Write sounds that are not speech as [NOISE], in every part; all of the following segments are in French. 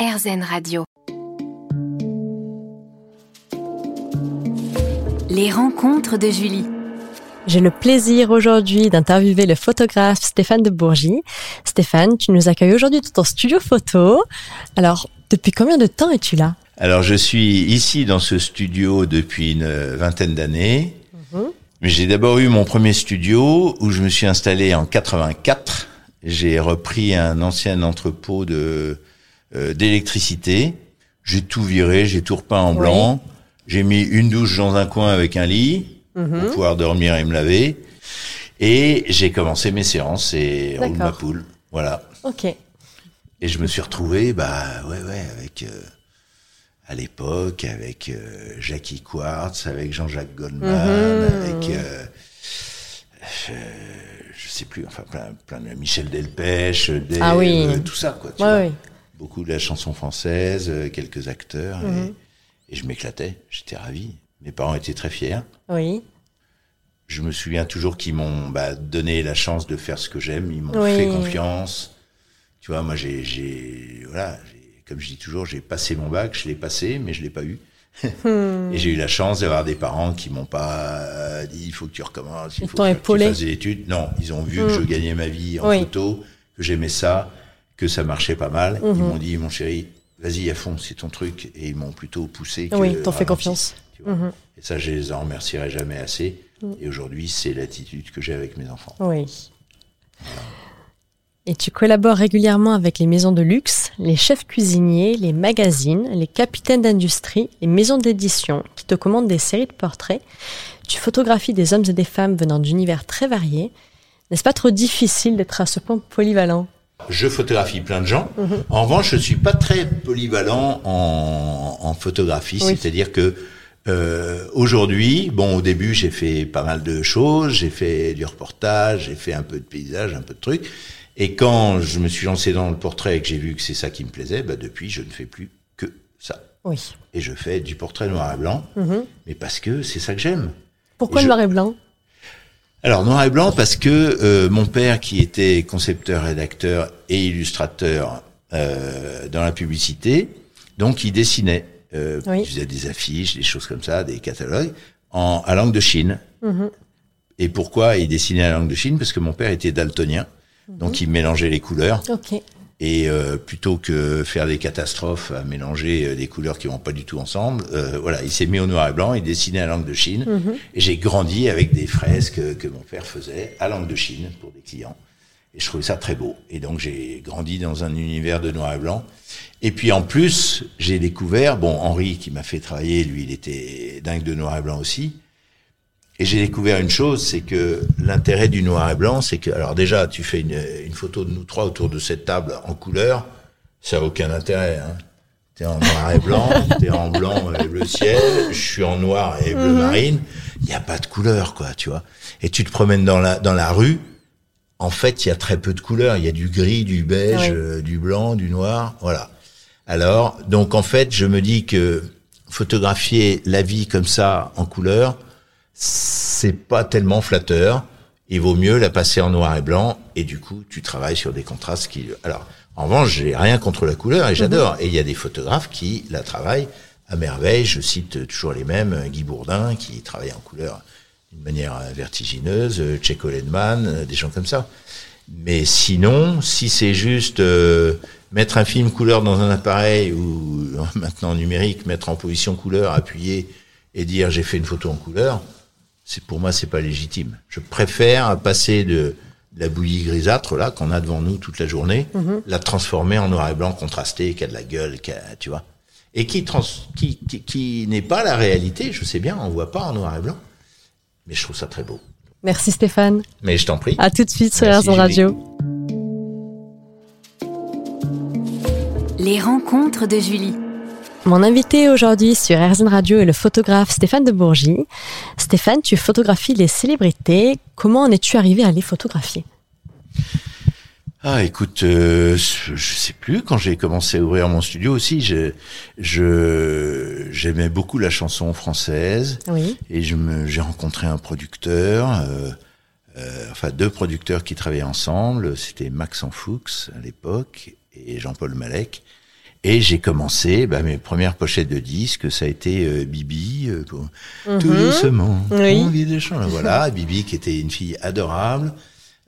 RZN Radio. Les rencontres de Julie. J'ai le plaisir aujourd'hui d'interviewer le photographe Stéphane de Bourgie. Stéphane, tu nous accueilles aujourd'hui dans ton studio photo. Alors, depuis combien de temps es-tu là? Alors, je suis ici dans ce studio depuis une vingtaine d'années. Mhm. J'ai d'abord eu mon premier studio où je me suis installé en 84. J'ai repris un ancien entrepôt de euh, d'électricité. J'ai tout viré, j'ai tout repeint en blanc. J'ai mis une douche dans un coin avec un lit pour mhm. pouvoir dormir et me laver. Et j'ai commencé mes séances et roule ma poule. Voilà. Ok. Et je me suis retrouvé, bah ouais, ouais, avec euh, à l'époque avec euh, Jackie Quartz, avec Jean-Jacques Goldman, mhm. avec euh, je sais plus, enfin plein, plein de Michel Delpech, ah oui. tout ça quoi. Tu vois. Oui beaucoup de la chanson française, euh, quelques acteurs, mhm. et, je m'éclatais. J'étais ravi. Mes parents étaient très fiers. Oui. Je me souviens toujours qu'ils m'ont bah, donné la chance de faire ce que j'aime. Ils m'ont fait confiance. Tu vois, moi, j'ai, voilà, comme je dis toujours, j'ai passé mon bac. Je l'ai passé, mais je l'ai pas eu. Hmm. [LAUGHS] et j'ai eu la chance d'avoir des parents qui m'ont pas euh, dit il faut que tu recommences, il faut que tu fasses des études. Non, ils ont vu que je hmm. gagnais ma vie en photo, que j'aimais ça, que ça marchait pas mal. Ils mhm. m'ont dit, mon chéri, vas-y à fond, c'est ton truc. Et ils m'ont plutôt poussé. Que oui, t'en fais confiance. Mhm. Et ça, je les en remercierai jamais assez. Mhm. Et aujourd'hui, c'est l'attitude que j'ai avec mes enfants. Oui. Et tu collabores régulièrement avec les maisons de luxe, les chefs cuisiniers, les magazines, les capitaines d'industrie, les maisons d'édition qui te commandent des séries de portraits. Tu photographies des hommes et des femmes venant d'univers très variés. N'est-ce pas trop difficile d'être à ce point polyvalent? Je photographie plein de gens. Mhm. En revanche, je suis pas très polyvalent en, photographie, c'est-à-dire que euh, aujourd'hui, bon, au début, j'ai fait pas mal de choses, j'ai fait du reportage, j'ai fait un peu de paysage, un peu de trucs. Et quand je me suis lancé dans le portrait et que j'ai vu que c'est ça qui me plaisait, bah depuis, je ne fais plus que ça. Oui. Et je fais du portrait noir et blanc, mhm. mais parce que c'est ça que j'aime. Pourquoi noir et blanc? Alors noir et blanc parce que euh, mon père qui était concepteur, rédacteur et illustrateur euh, dans la publicité, donc il dessinait, euh, il faisait des affiches, des choses comme ça, des catalogues en à langue de Chine. Mhm. Et pourquoi il dessinait à langue de Chine? Parce que mon père était daltonien, donc mhm. il mélangeait les couleurs. Okay. Et euh, plutôt que faire des catastrophes à mélanger euh, des couleurs qui vont pas du tout ensemble, euh, voilà, il s'est mis au noir et blanc, il dessinait à langue de Chine. Mhm. Et j'ai grandi avec des fresques que mon père faisait à langue de Chine pour des clients. Et je trouvais ça très beau. Et donc j'ai grandi dans un univers de noir et blanc. Et puis en plus, j'ai découvert, bon, Henri qui m'a fait travailler, lui, il était dingue de noir et blanc aussi. Et j'ai découvert une chose, c'est que l'intérêt du noir et blanc, c'est que, alors déjà, tu fais une, une, photo de nous trois autour de cette table en couleur, ça n'a aucun intérêt. Hein. T'es en noir et blanc, [LAUGHS] t'es en blanc et bleu ciel, je suis en noir et bleu mhm. marine. Il n'y a pas de couleur, quoi, tu vois. Et tu te promènes dans la dans la rue. En fait, il y a très peu de couleurs. Il y a du gris, du beige, euh, du blanc, du noir, voilà. Alors, donc en fait, je me dis que photographier la vie comme ça en couleur, c'est pas tellement flatteur. Il vaut mieux la passer en noir et blanc et du coup, tu travailles sur des contrastes qui. Alors, en revanche, j'ai rien contre la couleur et j'adore. Mhm. Et il y a des photographes qui la travaillent à merveille. Je cite toujours les mêmes Guy Bourdin qui travaille en couleur d'une manière vertigineuse, Checo Ledman, des gens comme ça. Mais sinon, si c'est juste euh, mettre un film couleur dans un appareil ou [LAUGHS] maintenant numérique, mettre en position couleur, appuyer et dire j'ai fait une photo en couleur, c'est pour moi c'est pas légitime. Je préfère passer de, la bouillie grisâtre là qu'on a devant nous toute la journée, mhm. la transformer en noir et blanc contrasté, qui a de la gueule, qui a, tu vois, et qui trans, qui, qui, n'est pas la réalité. Je sais bien, on voit pas en noir et blanc, mais je trouve ça très beau. Merci Stéphane. Mais je t'en prie. À tout de suite sur RZN Radio. Les rencontres de Julie. Mon invité aujourd'hui sur RZN Radio est le photographe Stéphane de Bourgie. Stéphane, tu photographies les célébrités. Comment en es-tu arrivé à les photographier? Ah, écoute, euh, je sais plus. Quand j'ai commencé à ouvrir mon studio aussi, je, je j'aimais beaucoup la chanson française. Oui. Et je me, j'ai rencontré un producteur, euh, euh, enfin deux producteurs qui travaillaient ensemble. C'était Max Fuchs à l'époque et Jean-Paul Malek. Et j'ai commencé, bah, mes premières pochettes de disques, ça a été euh, Bibi, euh, tout doucement, Oui. envie de chanter. Voilà, [LAUGHS] Bibi qui était une fille adorable.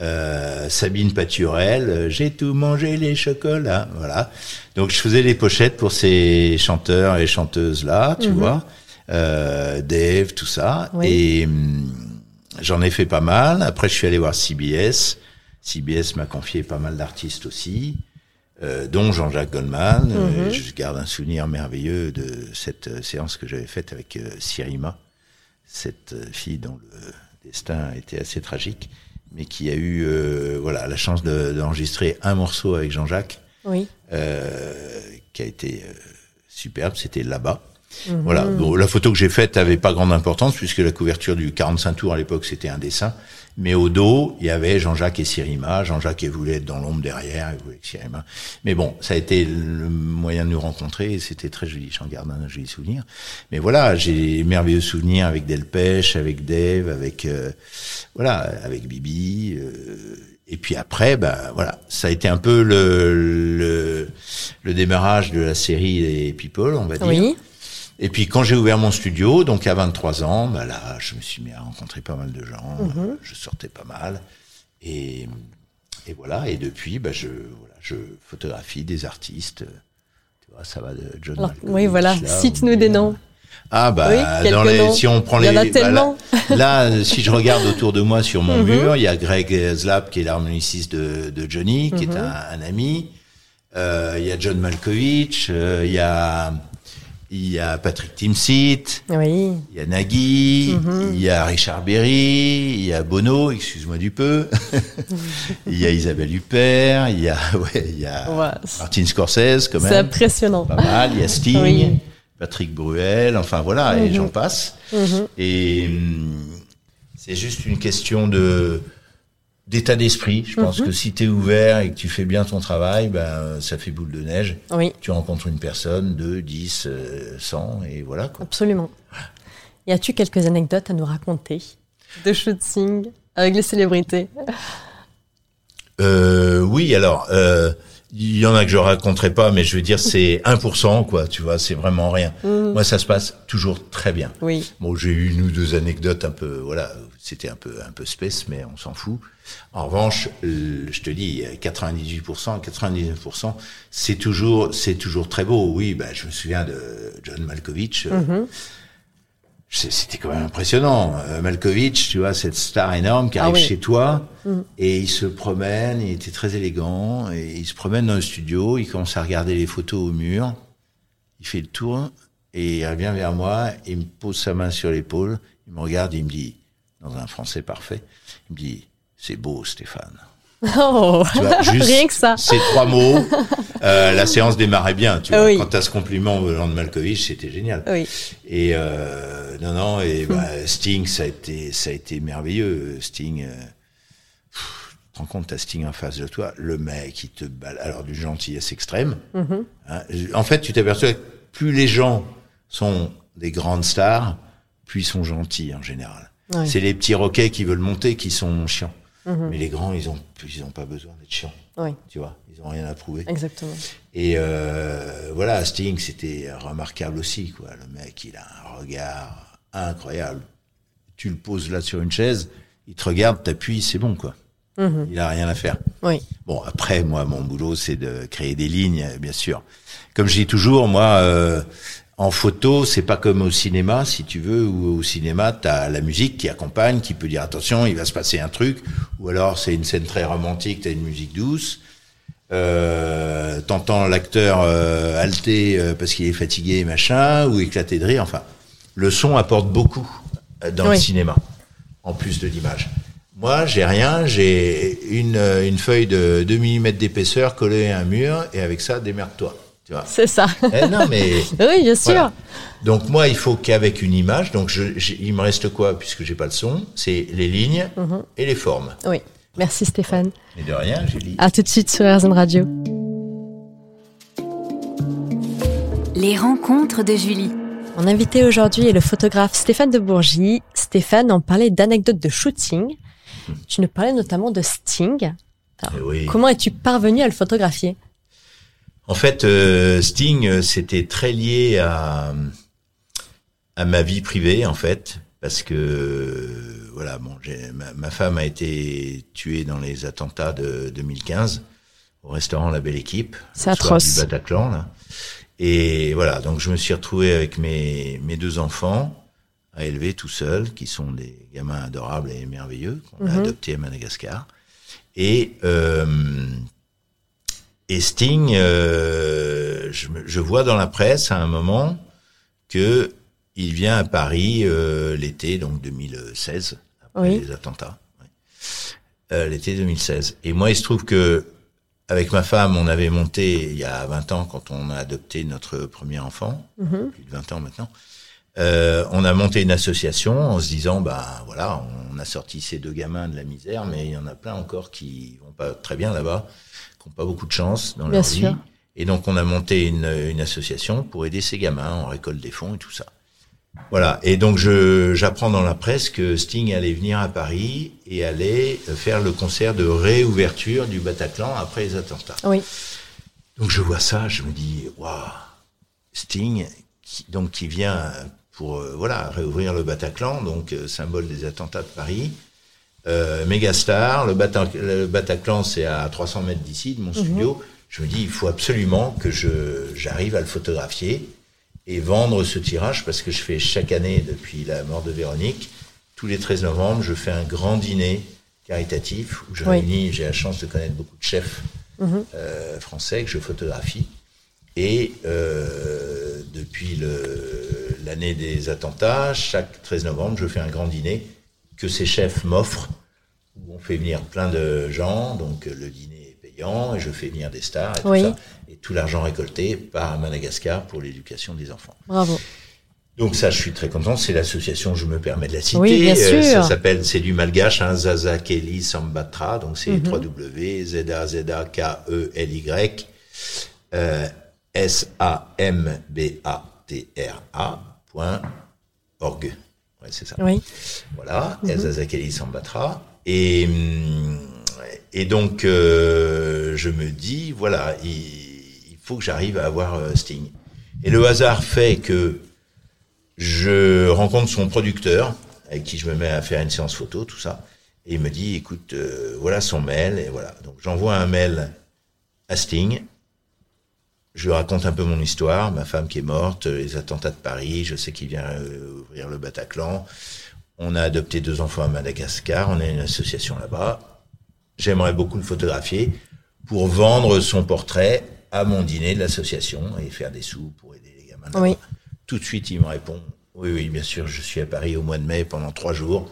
Euh, Sabine Paturel, euh, j'ai tout mangé les chocolats, voilà. Donc je faisais les pochettes pour ces chanteurs et chanteuses là, tu vois, euh, Dave, tout ça. Oui. Et hum, j'en ai fait pas mal. Après je suis allé voir CBS. CBS m'a confié pas mal d'artistes aussi, euh, dont Jean-Jacques Goldman. Euh, je garde un souvenir merveilleux de cette euh, séance que j'avais faite avec euh, Sirima, cette fille dont le destin était assez tragique, mais qui a eu euh, voilà la chance de- d'enregistrer un morceau avec Jean-Jacques Oui. euh, qui a été superbe, c'était là-bas. Voilà. Bon, la photo que j'ai faite avait pas grande importance puisque la couverture du 45 tours à l'époque c'était un dessin, mais au dos il y avait Jean-Jacques et Sirima. Jean-Jacques il voulait être dans l'ombre derrière, il voulait que Sirima. Mais bon, ça a été le moyen de nous rencontrer et c'était très joli. J'en garde un joli souvenir. Mais voilà, j'ai merveilleux souvenirs avec Delpech, avec Dave, avec euh, voilà, avec Bibi. euh, et puis après, bah voilà, ça a été un peu le, le, le démarrage de la série des People, on va dire. Oui. Et puis quand j'ai ouvert mon studio, donc à 23 ans, bah là, je me suis mis à rencontrer pas mal de gens. euh, Je sortais pas mal. Et, et voilà. Et depuis, bah je, voilà, je photographie des artistes. Tu vois, ça va de John Alors, oui, voilà. là, Cite-nous des noms. Ah bah Oui, dans les, noms. si on prend Il y les, en a bah, tellement. là, là, si je regarde autour de moi sur mon mur, il y a Greg Zlap qui est l'harmoniciste de, de Johnny, qui est un, un ami. Euh, il y a John Malkovich, euh, il y a il y a Patrick Timsit, Oui. il y a Nagui, il y a Richard Berry, il y a Bono, excuse-moi du peu. [LAUGHS] il y a Isabelle Huppert, il y a [LAUGHS] ouais, il y a Ouais. Martin Scorsese quand C'est même impressionnant. pas mal. Il y a Sting, Oui. Mhm. Patrick Bruel, enfin voilà, et j'en passe. Et hum, c'est juste une question de d'état d'esprit. Je Mhm. pense que si tu es ouvert et que tu fais bien ton travail, ben ça fait boule de neige. Oui, Tu rencontres une personne, deux, dix, euh, cent, et voilà quoi. absolument. Y a-tu quelques anecdotes à nous raconter? De shooting avec les célébrités Euh, oui, alors, euh, il y en a que je raconterai pas, mais je veux dire, c'est [LAUGHS] 1%, quoi, tu vois, c'est vraiment rien. Moi, ça se passe toujours très bien. Oui. Bon, j'ai eu une ou deux anecdotes un peu, voilà, c'était un peu, un peu space, mais on s'en fout. En revanche, je te dis, 98%, 99%, c'est toujours, c'est toujours très beau. Oui, bah, je me souviens de John Malkovich. euh, c'est- C'était quand même impressionnant. Euh, Malkovich, tu vois, cette star énorme qui Ah arrive oui. chez toi et il se promène, il était très élégant et il se promène dans le studio, il commence à regarder les photos au mur, il fait le tour et il revient vers moi, il me pose sa main sur l'épaule, il me regarde, il me dit, dans un français parfait, il me dit, c'est beau Stéphane. [LAUGHS] Oh, Tu vois, [LAUGHS] juste rien que ça. Ces trois mots, [LAUGHS] euh, la séance démarrait bien. Tu vois, Oui. quand t'as ce compliment venant de Malkovich, c'était génial. Oui. Et euh, non, non, et [LAUGHS] bah, Sting, ça a été, ça a été merveilleux. Sting, euh, pff, tu te rends compte, t'as Sting en face de toi, le mec, il te balle, alors d'une gentillesse extrême. Hein, en fait, tu t'aperçois que plus les gens sont des grandes stars, plus ils sont gentils en général. Ouais. C'est les petits roquets qui veulent monter qui sont chiants. Mais les grands, ils ont, ils ont pas besoin d'être chiants. Oui, Tu vois, ils ont rien à prouver. exactement. Et euh, voilà, Sting, c'était remarquable aussi, quoi. Le mec, il a un regard incroyable. Tu le poses là sur une chaise, il te regarde, t'appuies, c'est bon, quoi. Il a rien à faire. Oui. Bon, après, moi, mon boulot, c'est de créer des lignes, bien sûr. Comme je dis toujours, moi, euh, en photo, c'est pas comme au cinéma, si tu veux, où au cinéma, t'as la musique qui accompagne, qui peut dire attention, il va se passer un truc, ou alors c'est une scène très romantique, t'as une musique douce. Euh, t'entends l'acteur euh, halter euh, parce qu'il est fatigué, machin, ou éclater de rire. Enfin, le son apporte beaucoup euh, dans le cinéma, en plus de l'image. Moi, j'ai rien, j'ai une, euh, une feuille de 2 mm d'épaisseur collée à un mur, et avec ça, démerde-toi. Tu vois C'est ça. Eh non, mais [LAUGHS] oui, bien sûr. voilà. Donc moi, il faut qu'avec une image, donc je, j'ai- il me reste quoi puisque j'ai pas le son, c'est les lignes Mhm. et les formes. Oui. Merci Stéphane. Mais de rien, dit. À tout de suite sur RZN Radio. Les rencontres de Julie. Mon invité aujourd'hui est le photographe Stéphane de Bourgie. Stéphane, on parlait d'anecdotes de shooting. Tu nous parlais notamment de Sting. Eh oui. Comment es-tu parvenu à le photographier? En fait, euh, Sting, c'était très lié à à ma vie privée, en fait, parce que voilà, bon, ma, ma, femme a été tuée dans les attentats de 2015 au restaurant La Belle Équipe, c'est atroce, du Bataclan, là. Et voilà, donc je me suis retrouvé avec mes mes deux enfants à élever tout seul, qui sont des gamins adorables et merveilleux qu'on a mhm. adoptés à Madagascar. Et euh, et Sting, euh, je, je, vois dans la presse à un moment que il vient à Paris euh, l'été donc 2016 après les attentats. L'été 2016. Et moi, il se trouve que avec ma femme, on avait monté il y a 20 ans quand on a adopté notre premier enfant, mhm. plus de 20 ans maintenant. Euh, on a monté une association en se disant, bah voilà, on a sorti ces deux gamins de la misère, mais il y en a plein encore qui vont pas très bien là-bas, qui n'ont pas beaucoup de chance dans leur vie. Et donc on a monté une, une association pour aider ces gamins, on récolte des fonds et tout ça. Voilà. Et donc j'apprends dans la presse que Sting allait venir à Paris et allait faire le concert de réouverture du Bataclan après les attentats. Oui. Donc je vois ça, je me dis waouh, Sting qui, donc qui vient pour euh, voilà réouvrir le Bataclan, donc euh, symbole des attentats de Paris. Euh, Megastar, le, le Bataclan c'est à 300 mètres d'ici de mon mhm. studio. Je me dis il faut absolument que je j'arrive à le photographier et vendre ce tirage parce que je fais chaque année depuis la mort de Véronique, tous les 13 novembre, je fais un grand dîner caritatif où je réunis, j'ai la chance de connaître beaucoup de chefs mhm. euh, français que je photographie. Et euh, depuis l'année des attentats, chaque 13 novembre, je fais un grand dîner que ces chefs m'offrent, où on fait venir plein de gens, donc le dîner et je fais venir des stars et tout ça. Tout l'argent récolté part à Madagascar pour l'éducation des enfants. Bravo. Donc ça, je suis très content. C'est l'association, je me permets de la citer. Oui, bien euh, sûr. ça s'appelle, c'est du malgache, hein, Zaza Kelly Sambatra. Donc c'est mm 3W Z A Z A K E L Y euh, S A M B A T R A point org. Ouais, c'est ça. Oui. Voilà, mm Zaza Kelly Sambatra. Et et donc, euh, je me dis, voilà, il, faut que j'arrive à avoir euh, Sting. Et le hasard fait que je rencontre son producteur, avec qui je me mets à faire une séance photo, tout ça. Et il me dit, écoute, euh, voilà son mail, et voilà. Donc j'envoie un mail à Sting. Je raconte un peu mon histoire, ma femme qui est morte, les attentats de Paris, je sais qu'il vient ouvrir le Bataclan. On a adopté deux enfants à Madagascar, on a une association là-bas j'aimerais beaucoup le photographier pour vendre son portrait à mon dîner de l'association et faire des sous pour aider les gamins. Oui. Tout de suite, il me répond Oui, oui, bien sûr, je suis à Paris au mois de mai pendant trois jours,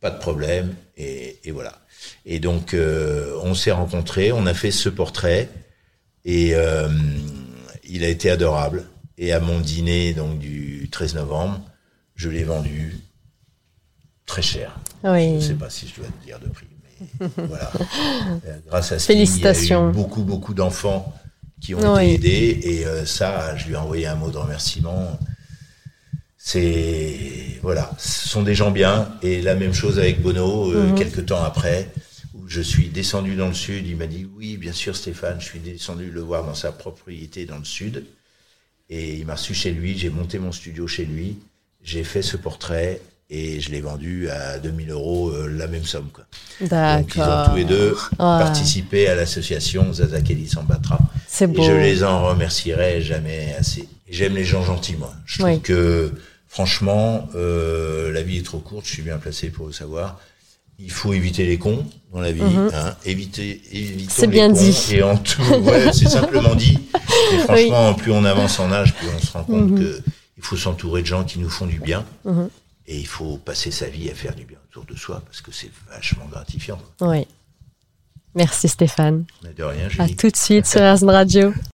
pas de problème. Et, voilà. Et donc, euh, on s'est rencontrés, on a fait ce portrait et euh, il a été adorable. Et à mon dîner donc du 13 novembre, je l'ai vendu très cher. Oui. Je ne sais pas si je dois te dire de prix [LAUGHS] voilà. Euh, grâce à ce Félicitations. il y a eu beaucoup, beaucoup d'enfants qui ont été aidés. Et euh, ça, je lui ai envoyé un mot de remerciement. C'est voilà, ce sont des gens bien. Et la même chose avec Bono, euh, mhm. quelques temps après, où je suis descendu dans le sud. Il m'a dit oui, bien sûr, Stéphane. Je suis descendu le voir dans sa propriété dans le sud. Et il m'a reçu chez lui. J'ai monté mon studio chez lui. J'ai fait ce portrait et je l'ai vendu à 2000 euros euh, la même somme. Quoi. Donc ils ont tous les deux participé à l'association Zazakeli Sambatra. C'est beau. Et je les en remercierai jamais assez. J'aime les gens gentils, moi. Je trouve que franchement, euh, la vie est trop courte, je suis bien placé pour le savoir. Il faut éviter les cons dans la vie, mhm. hein, éviter, C'est bien dit. Et en tout, ouais, c'est simplement dit. [LAUGHS] Et franchement, plus on avance en âge, plus on se rend compte mhm. que il faut s'entourer de gens qui nous font du bien. Mhm. Et il faut passer sa vie à faire du bien autour de soi parce que c'est vachement gratifiant. Oui. Merci Stéphane. De rien, À tout de suite sur Erzen Radio.